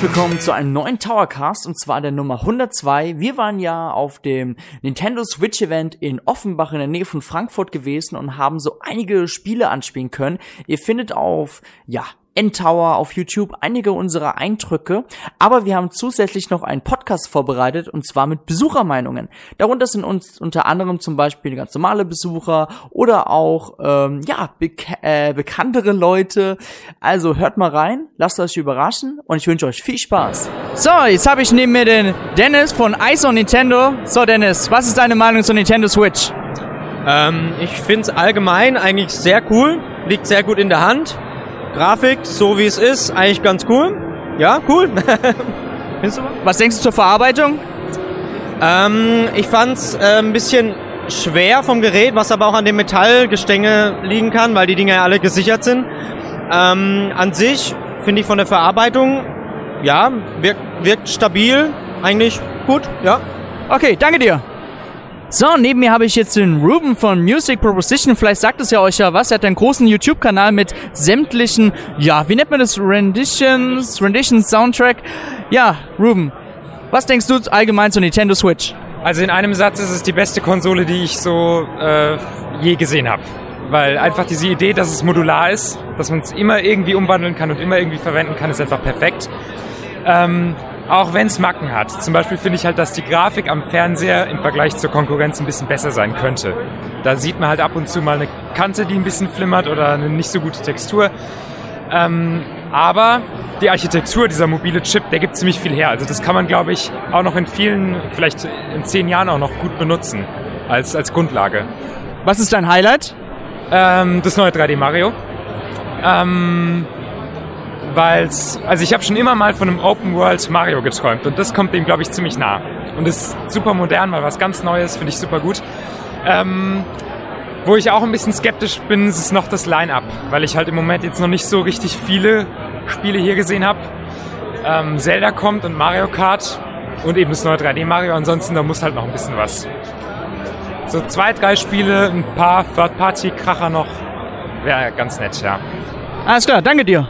Herzlich willkommen zu einem neuen Towercast und zwar der Nummer 102. Wir waren ja auf dem Nintendo Switch Event in Offenbach in der Nähe von Frankfurt gewesen und haben so einige Spiele anspielen können. Ihr findet auf, ja, N-Tower auf YouTube einige unserer Eindrücke, aber wir haben zusätzlich noch einen Podcast vorbereitet und zwar mit Besuchermeinungen. Darunter sind uns unter anderem zum Beispiel ganz normale Besucher oder auch ähm, ja bek äh, bekanntere Leute. Also hört mal rein, lasst euch überraschen und ich wünsche euch viel Spaß. So, jetzt habe ich neben mir den Dennis von Ice on Nintendo. So Dennis, was ist deine Meinung zur Nintendo Switch? Ähm, ich finde es allgemein eigentlich sehr cool, liegt sehr gut in der Hand. Grafik, so wie es ist, eigentlich ganz cool. Ja, cool. Findest du? Was denkst du zur Verarbeitung? Ähm, ich fand's äh, ein bisschen schwer vom Gerät, was aber auch an dem Metallgestänge liegen kann, weil die Dinger ja alle gesichert sind. Ähm, an sich finde ich von der Verarbeitung, ja, wirkt, wirkt stabil, eigentlich gut, ja. Okay, danke dir. So, neben mir habe ich jetzt den Ruben von Music Proposition. Vielleicht sagt es ja euch ja was. Er hat einen großen YouTube-Kanal mit sämtlichen, ja, wie nennt man das? Renditions, Renditions Soundtrack. Ja, Ruben, was denkst du allgemein zur Nintendo Switch? Also in einem Satz ist es die beste Konsole, die ich so äh, je gesehen habe. Weil einfach diese Idee, dass es modular ist, dass man es immer irgendwie umwandeln kann und immer irgendwie verwenden kann, ist einfach perfekt. Ähm, auch wenn es Macken hat. Zum Beispiel finde ich halt, dass die Grafik am Fernseher im Vergleich zur Konkurrenz ein bisschen besser sein könnte. Da sieht man halt ab und zu mal eine Kante, die ein bisschen flimmert oder eine nicht so gute Textur. Ähm, aber die Architektur, dieser mobile Chip, der gibt ziemlich viel her. Also das kann man, glaube ich, auch noch in vielen, vielleicht in zehn Jahren auch noch gut benutzen als, als Grundlage. Was ist dein Highlight? Ähm, das neue 3D Mario. Ähm, weil's, also ich habe schon immer mal von einem Open World Mario geträumt und das kommt dem, glaube ich, ziemlich nah. Und ist super modern, mal was ganz Neues, finde ich super gut. Ähm, wo ich auch ein bisschen skeptisch bin, ist noch das Line-Up, weil ich halt im Moment jetzt noch nicht so richtig viele Spiele hier gesehen habe. Ähm, Zelda kommt und Mario Kart und eben das neue 3D Mario, ansonsten da muss halt noch ein bisschen was. So zwei, drei Spiele, ein paar Third-Party-Kracher noch, wäre ganz nett, ja. Alles klar, danke dir.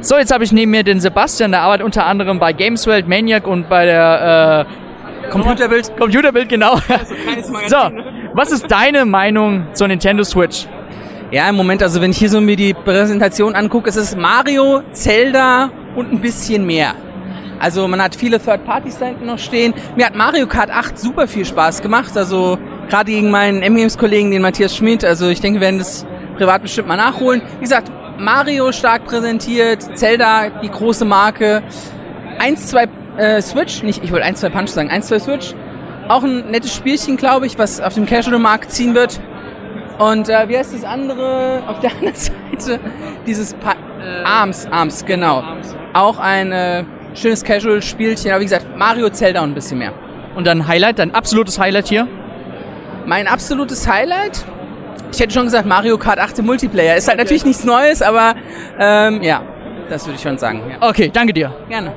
So, jetzt habe ich neben mir den Sebastian, der arbeitet unter anderem bei Gameswelt, Maniac und bei der äh, Computerbild. Computerbild, genau. so, was ist deine Meinung zur Nintendo Switch? Ja, im Moment, also wenn ich hier so mir die Präsentation angucke, ist es Mario, Zelda und ein bisschen mehr. Also man hat viele hinten noch stehen. Mir hat Mario Kart 8 super viel Spaß gemacht. Also gerade gegen meinen M-Games-Kollegen, den Matthias Schmidt. Also ich denke, wir werden das privat bestimmt mal nachholen. Wie gesagt, Mario stark präsentiert, Zelda, die große Marke. 1, 2 äh, Switch, nicht, ich wollte 1, 2 Punch sagen, 1, 2 Switch. Auch ein nettes Spielchen, glaube ich, was auf dem Casual-Markt ziehen wird. Und äh, wie heißt das andere auf der anderen Seite? Dieses pa äh, Arms, Arms, genau. Arms. Auch ein äh, schönes Casual-Spielchen, aber wie gesagt, Mario, Zelda und ein bisschen mehr. Und dann Highlight, dein absolutes Highlight hier? Mein absolutes Highlight? Ich hätte schon gesagt, Mario Kart 8 im Multiplayer. Ist halt natürlich nichts Neues, aber ähm, ja, das würde ich schon sagen. Ja. Okay, danke dir. Gerne.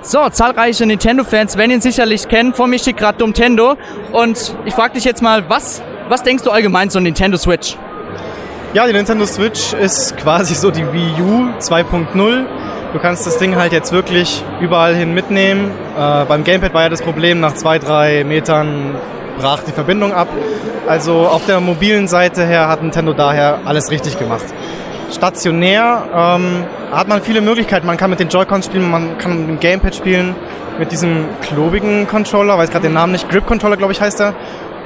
So, zahlreiche Nintendo-Fans werden ihn sicherlich kennen. Vor mir steht gerade Nintendo. Und ich frage dich jetzt mal, was, was denkst du allgemein zur Nintendo Switch? Ja, die Nintendo Switch ist quasi so die Wii U 2.0. Du kannst das Ding halt jetzt wirklich überall hin mitnehmen. Äh, beim Gamepad war ja das Problem, nach zwei, drei Metern brach die Verbindung ab. Also auf der mobilen Seite her hat Nintendo daher alles richtig gemacht. Stationär ähm, hat man viele Möglichkeiten. Man kann mit den Joy-Cons spielen, man kann mit dem Gamepad spielen, mit diesem klobigen Controller, weiß gerade den Namen nicht, Grip-Controller glaube ich heißt er.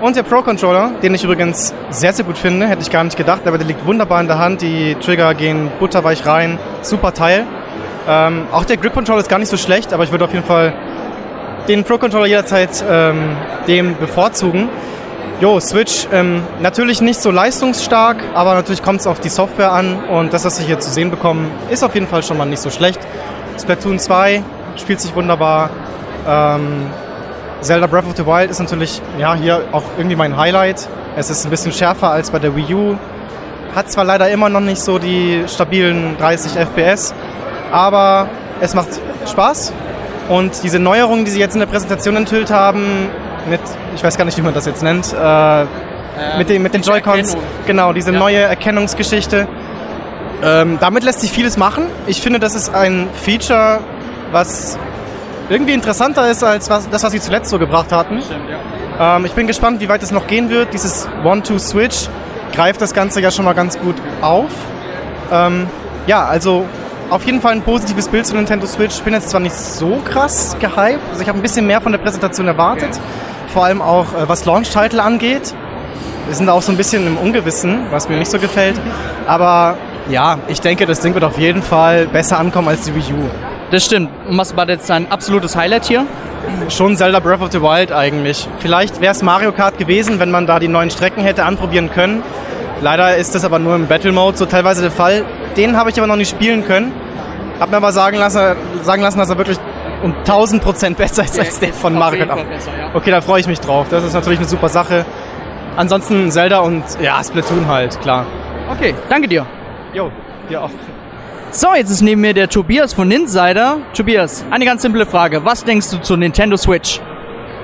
Und der Pro-Controller, den ich übrigens sehr, sehr gut finde, hätte ich gar nicht gedacht, aber der liegt wunderbar in der Hand, die Trigger gehen butterweich rein, super Teil. Ähm, auch der Grip-Controller ist gar nicht so schlecht, aber ich würde auf jeden Fall den Pro-Controller jederzeit ähm, dem bevorzugen. Jo, Switch, ähm, natürlich nicht so leistungsstark, aber natürlich kommt es auf die Software an und das, was wir hier zu sehen bekommen, ist auf jeden Fall schon mal nicht so schlecht. Splatoon 2 spielt sich wunderbar. Ähm, Zelda Breath of the Wild ist natürlich ja, hier auch irgendwie mein Highlight. Es ist ein bisschen schärfer als bei der Wii U. Hat zwar leider immer noch nicht so die stabilen 30 FPS, aber es macht Spaß und diese Neuerungen, die sie jetzt in der Präsentation enthüllt haben, mit, ich weiß gar nicht, wie man das jetzt nennt, äh, äh, mit, den, mit den Joy-Cons, genau, diese ja. neue Erkennungsgeschichte, Ähm, damit lässt sich vieles machen. Ich finde, das ist ein Feature, was irgendwie interessanter ist als was, das, was sie zuletzt so gebracht hatten. Ähm, ich bin gespannt, wie weit es noch gehen wird. Dieses One-Two-Switch greift das Ganze ja schon mal ganz gut auf. Ähm, ja, also auf jeden Fall ein positives Bild zu Nintendo Switch. Ich bin jetzt zwar nicht so krass gehypt, also ich habe ein bisschen mehr von der Präsentation erwartet. Vor allem auch, äh, was Launch-Title angeht. Wir sind auch so ein bisschen im Ungewissen, was mir nicht so gefällt. Aber ja, ich denke, das Ding wird auf jeden Fall besser ankommen als die Wii U. Das stimmt. Und was war jetzt dein absolutes Highlight hier? Schon Zelda Breath of the Wild eigentlich. Vielleicht wäre es Mario Kart gewesen, wenn man da die neuen Strecken hätte anprobieren können. Leider ist das aber nur im Battle Mode so teilweise der Fall. Den habe ich aber noch nicht spielen können. Hab mir aber sagen lassen, sagen lassen dass er wirklich um 1000 Prozent besser ist als der von Mario Kart. Okay, da freue ich mich drauf. Das ist natürlich eine super Sache. Ansonsten Zelda und ja, Splatoon halt, klar. Okay, danke dir. Jo, dir auch. So, jetzt ist neben mir der Tobias von Insider. Tobias, eine ganz simple Frage. Was denkst du zur Nintendo Switch?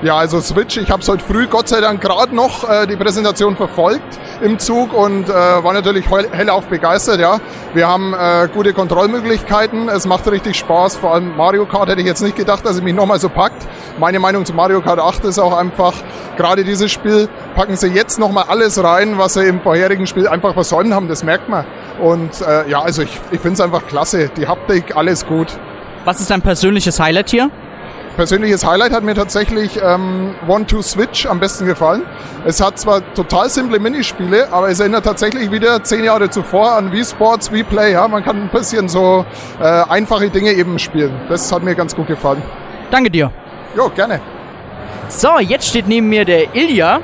Ja, also Switch, ich habe heute früh Gott sei Dank gerade noch äh, die Präsentation verfolgt im Zug und äh, war natürlich hellauf begeistert. Ja, Wir haben äh, gute Kontrollmöglichkeiten, es macht richtig Spaß, vor allem Mario Kart hätte ich jetzt nicht gedacht, dass es mich nochmal so packt. Meine Meinung zu Mario Kart 8 ist auch einfach, gerade dieses Spiel packen sie jetzt nochmal alles rein, was sie im vorherigen Spiel einfach versäumt haben, das merkt man. Und äh, ja, also ich, ich finde es einfach klasse, die Haptik, alles gut. Was ist dein persönliches Highlight hier? Persönliches Highlight hat mir tatsächlich ähm, One-Two-Switch am besten gefallen. Es hat zwar total simple Minispiele, aber es erinnert tatsächlich wieder zehn Jahre zuvor an Wii Sports, Wii Play. Ja? Man kann ein bisschen so äh, einfache Dinge eben spielen. Das hat mir ganz gut gefallen. Danke dir. Jo, gerne. So, jetzt steht neben mir der Ilja.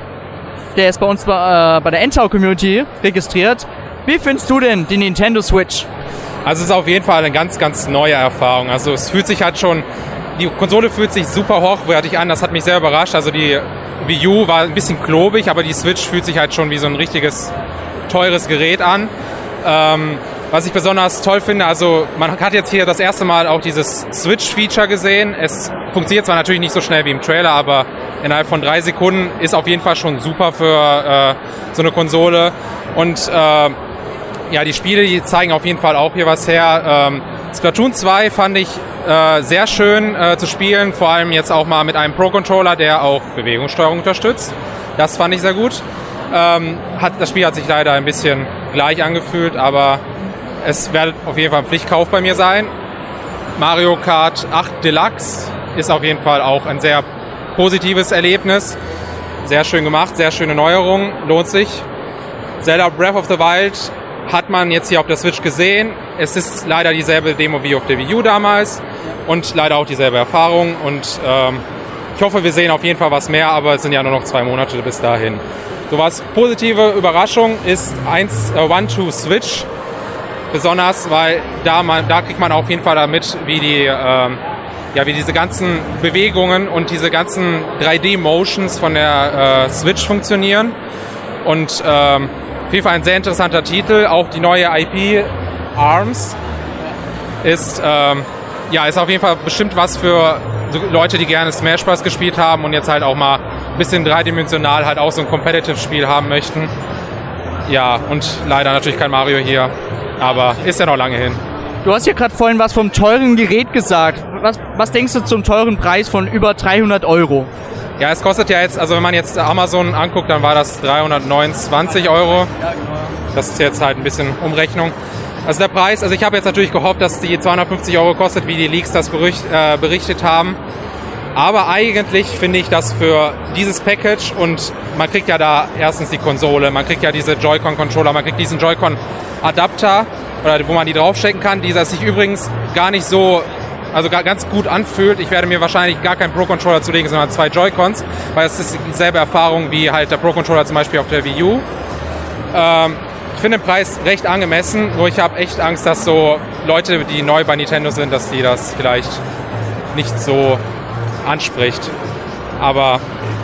Der ist bei uns bei, äh, bei der Entau Community registriert. Wie findest du denn die Nintendo Switch? Also es ist auf jeden Fall eine ganz, ganz neue Erfahrung. Also es fühlt sich halt schon die Konsole fühlt sich super hochwertig an, das hat mich sehr überrascht. Also die Wii U war ein bisschen klobig, aber die Switch fühlt sich halt schon wie so ein richtiges teures Gerät an. Ähm, was ich besonders toll finde, also man hat jetzt hier das erste Mal auch dieses Switch-Feature gesehen. Es funktioniert zwar natürlich nicht so schnell wie im Trailer, aber innerhalb von drei Sekunden ist auf jeden Fall schon super für äh, so eine Konsole. Und äh, ja, die Spiele, die zeigen auf jeden Fall auch hier was her. Ähm, Splatoon 2 fand ich äh, sehr schön äh, zu spielen, vor allem jetzt auch mal mit einem Pro-Controller, der auch Bewegungssteuerung unterstützt. Das fand ich sehr gut. Ähm, hat, das Spiel hat sich leider ein bisschen gleich angefühlt, aber es wird auf jeden Fall ein Pflichtkauf bei mir sein. Mario Kart 8 Deluxe ist auf jeden Fall auch ein sehr positives Erlebnis. Sehr schön gemacht, sehr schöne Neuerung, lohnt sich. Zelda Breath of the Wild hat man jetzt hier auf der Switch gesehen. Es ist leider dieselbe Demo wie auf der Wii U damals und leider auch dieselbe Erfahrung. Und ähm, ich hoffe, wir sehen auf jeden Fall was mehr, aber es sind ja nur noch zwei Monate bis dahin. So was positive Überraschung ist 1 äh, Two Switch. Besonders, weil da, man, da kriegt man auf jeden Fall damit, wie die ähm, ja, wie diese ganzen Bewegungen und diese ganzen 3D-Motions von der äh, Switch funktionieren. Und ähm, auf jeden Fall ein sehr interessanter Titel. Auch die neue IP ARMS ist, ähm, ja, ist auf jeden Fall bestimmt was für Leute, die gerne Smash Bros. gespielt haben und jetzt halt auch mal ein bisschen dreidimensional halt auch so ein Competitive-Spiel haben möchten. Ja, und leider natürlich kein Mario hier, aber ist ja noch lange hin. Du hast ja gerade vorhin was vom teuren Gerät gesagt. Was, was denkst du zum teuren Preis von über 300 Euro? Ja, es kostet ja jetzt, also wenn man jetzt Amazon anguckt, dann war das 329 Euro. Das ist jetzt halt ein bisschen Umrechnung. Also der Preis, also ich habe jetzt natürlich gehofft, dass die 250 Euro kostet, wie die Leaks das bericht, äh, berichtet haben. Aber eigentlich finde ich das für dieses Package und man kriegt ja da erstens die Konsole, man kriegt ja diese Joy-Con-Controller, man kriegt diesen Joy-Con-Adapter, oder wo man die draufstecken kann, dieser sich übrigens gar nicht so also ganz gut anfühlt. Ich werde mir wahrscheinlich gar keinen Pro-Controller zulegen, sondern zwei Joy-Cons, weil es ist dieselbe Erfahrung wie halt der Pro-Controller zum Beispiel auf der Wii U. Ähm, ich finde den Preis recht angemessen, nur ich habe echt Angst, dass so Leute, die neu bei Nintendo sind, dass die das vielleicht nicht so anspricht. Aber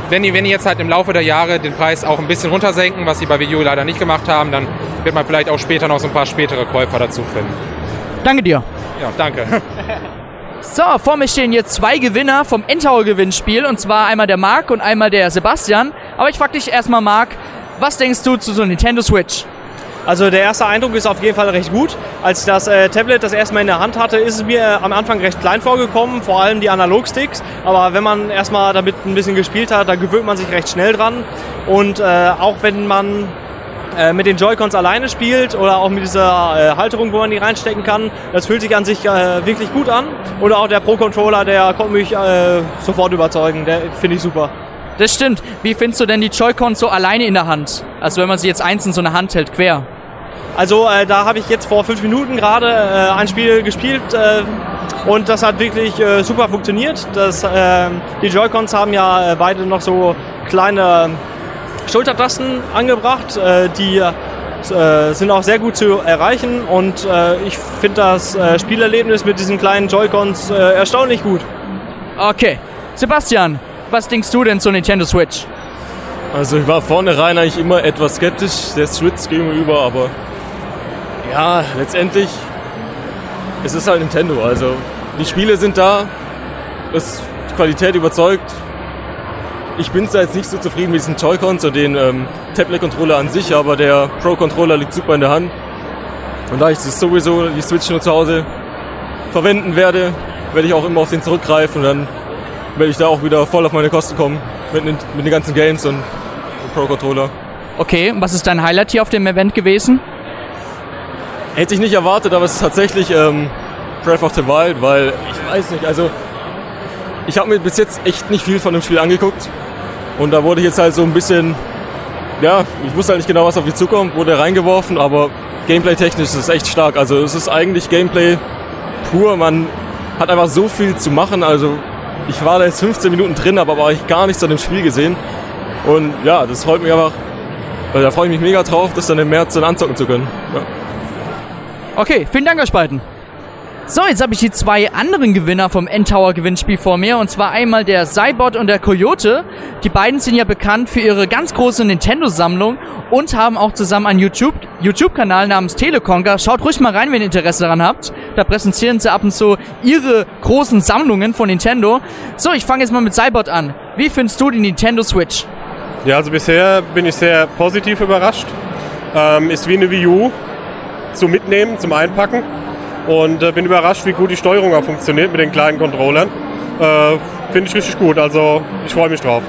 wenn die, wenn die jetzt halt im Laufe der Jahre den Preis auch ein bisschen runtersenken, was sie bei Wii U leider nicht gemacht haben, dann wird man vielleicht auch später noch so ein paar spätere Käufer dazu finden. Danke dir. Ja, danke. So, vor mir stehen jetzt zwei Gewinner vom Endtower Gewinnspiel und zwar einmal der Marc und einmal der Sebastian. Aber ich frage dich erstmal, Marc, was denkst du zu so Nintendo Switch? Also der erste Eindruck ist auf jeden Fall recht gut. Als ich das äh, Tablet das erste Mal in der Hand hatte, ist es mir äh, am Anfang recht klein vorgekommen, vor allem die Analogsticks. Aber wenn man erstmal damit ein bisschen gespielt hat, da gewöhnt man sich recht schnell dran. Und äh, auch wenn man äh, mit den Joy-Cons alleine spielt oder auch mit dieser äh, Halterung, wo man die reinstecken kann, das fühlt sich an sich äh, wirklich gut an. Oder auch der Pro-Controller, der konnte mich äh, sofort überzeugen. Der finde ich super. Das stimmt. Wie findest du denn die Joy-Cons so alleine in der Hand? Also wenn man sie jetzt einzeln so in der Hand hält, quer. Also äh, da habe ich jetzt vor fünf Minuten gerade äh, ein Spiel gespielt äh, und das hat wirklich äh, super funktioniert. Das, äh, die Joy-Cons haben ja äh, beide noch so kleine Schultertasten angebracht, äh, die äh, sind auch sehr gut zu erreichen und äh, ich finde das äh, Spielerlebnis mit diesen kleinen Joy-Cons äh, erstaunlich gut. Okay. Sebastian, was denkst du denn zur Nintendo Switch? Also ich war vornherein eigentlich immer etwas skeptisch der Switch gegenüber, aber ja, letztendlich es ist halt Nintendo. Also die Spiele sind da, es, die Qualität überzeugt. Ich bin zwar jetzt nicht so zufrieden mit diesen Joy-Cons und den ähm, Tablet-Controller an sich, aber der Pro-Controller liegt super in der Hand. Und da ich sowieso die Switch nur zu Hause verwenden werde, werde ich auch immer auf den zurückgreifen und dann werde ich da auch wieder voll auf meine Kosten kommen mit, den- mit den ganzen Games und Pro-Controller. Okay, was ist dein Highlight hier auf dem Event gewesen? Hätte ich nicht erwartet, aber es ist tatsächlich ähm, Breath of the Wild, weil ich weiß nicht, also ich habe mir bis jetzt echt nicht viel von dem Spiel angeguckt und da wurde ich jetzt halt so ein bisschen, ja, ich wusste halt nicht genau, was auf mich zukommt, wurde reingeworfen, aber Gameplay-technisch ist es echt stark. Also es ist eigentlich Gameplay pur, man hat einfach so viel zu machen, also ich war da jetzt 15 Minuten drin, habe aber eigentlich gar nichts an dem Spiel gesehen und ja, das freut mich einfach, also da freue ich mich mega drauf, das dann im März dann anzocken zu können. Ja. Okay, vielen Dank euch beiden. So, jetzt habe ich die zwei anderen Gewinner vom N-Tower Gewinnspiel vor mir. Und zwar einmal der Cybot und der Coyote. Die beiden sind ja bekannt für ihre ganz große Nintendo-Sammlung und haben auch zusammen einen YouTube- YouTube-Kanal namens Teleconker. Schaut ruhig mal rein, wenn ihr Interesse daran habt. Da präsentieren sie ab und zu ihre großen Sammlungen von Nintendo. So, ich fange jetzt mal mit Cybot an. Wie findest du die Nintendo Switch? Ja, also bisher bin ich sehr positiv überrascht. Ähm, ist wie eine Wii U zum Mitnehmen, zum Einpacken. Und äh, bin überrascht, wie gut die Steuerung auch funktioniert mit den kleinen Controllern. Äh, Finde ich richtig gut, also ich freue mich drauf.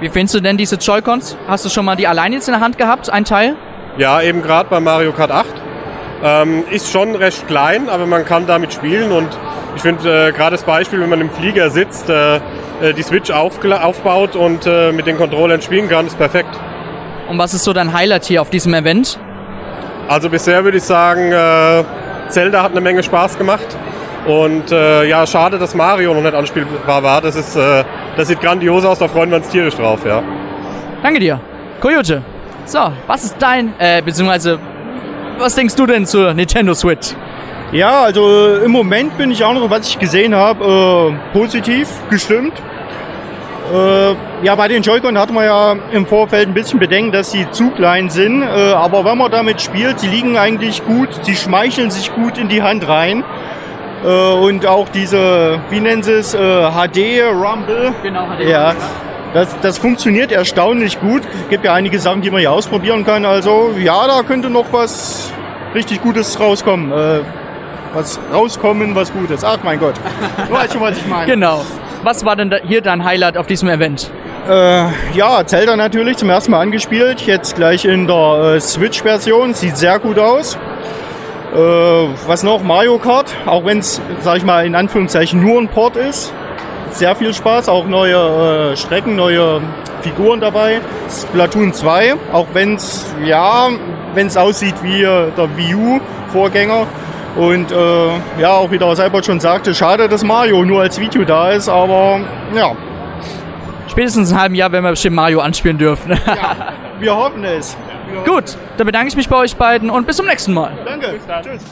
Wie findest du denn diese Joy-Cons? Hast du schon mal die alleine jetzt in der Hand gehabt, ein Teil? Ja, eben gerade bei Mario Kart 8. Ähm, ist schon recht klein, aber man kann damit spielen und ich finde äh, gerade das Beispiel, wenn man im Flieger sitzt, äh, äh, die Switch aufgela- aufbaut und äh, mit den Controllern spielen kann, ist perfekt. Und was ist so dein Highlight hier auf diesem Event? Also bisher würde ich sagen, äh, Zelda hat eine Menge Spaß gemacht. Und äh, ja, schade, dass Mario noch nicht anspielbar war. Das, ist, das sieht grandios aus, da freuen wir uns tierisch drauf, ja. Danke dir. Coyote. So, was ist dein, äh, beziehungsweise, was denkst du denn zur Nintendo Switch? Ja, also äh, im Moment bin ich auch noch, was ich gesehen habe, äh, positiv gestimmt. Äh, ja, bei den Joy-Con hat man ja im Vorfeld ein bisschen Bedenken, dass sie zu klein sind. Äh, aber wenn man damit spielt, sie liegen eigentlich gut, sie schmeicheln sich gut in die Hand rein. Äh, und auch diese, wie nennen sie es, äh, HD Rumble. Genau, hat Ja, das, das funktioniert erstaunlich gut. Gibt ja einige Sachen, die man hier ausprobieren kann. Also ja, da könnte noch was richtig Gutes rauskommen. Äh, was rauskommen, was Gutes. Ach mein Gott. Du weißt schon, was ich meine. Genau. Was war denn hier dein Highlight auf diesem Event? Äh, ja, Zelda natürlich zum ersten Mal angespielt. Jetzt gleich in der äh, Switch-Version. Sieht sehr gut aus. Äh, was noch? Mario Kart. Auch wenn es, sag ich mal, in Anführungszeichen nur ein Port ist. Sehr viel Spaß. Auch neue äh, Strecken, neue Figuren dabei. Splatoon 2. Auch wenn es, ja, wenn es aussieht wie äh, der Wii U-Vorgänger. Und äh, ja, auch wie der Cyborg schon sagte, schade, dass Mario nur als Video da ist, aber ja, Spätestens in einem halben Jahr werden wir bestimmt Mario anspielen dürfen. wir hoffen es. Gut, dann bedanke ich mich bei euch beiden und bis zum nächsten Mal. Danke. Tschüss.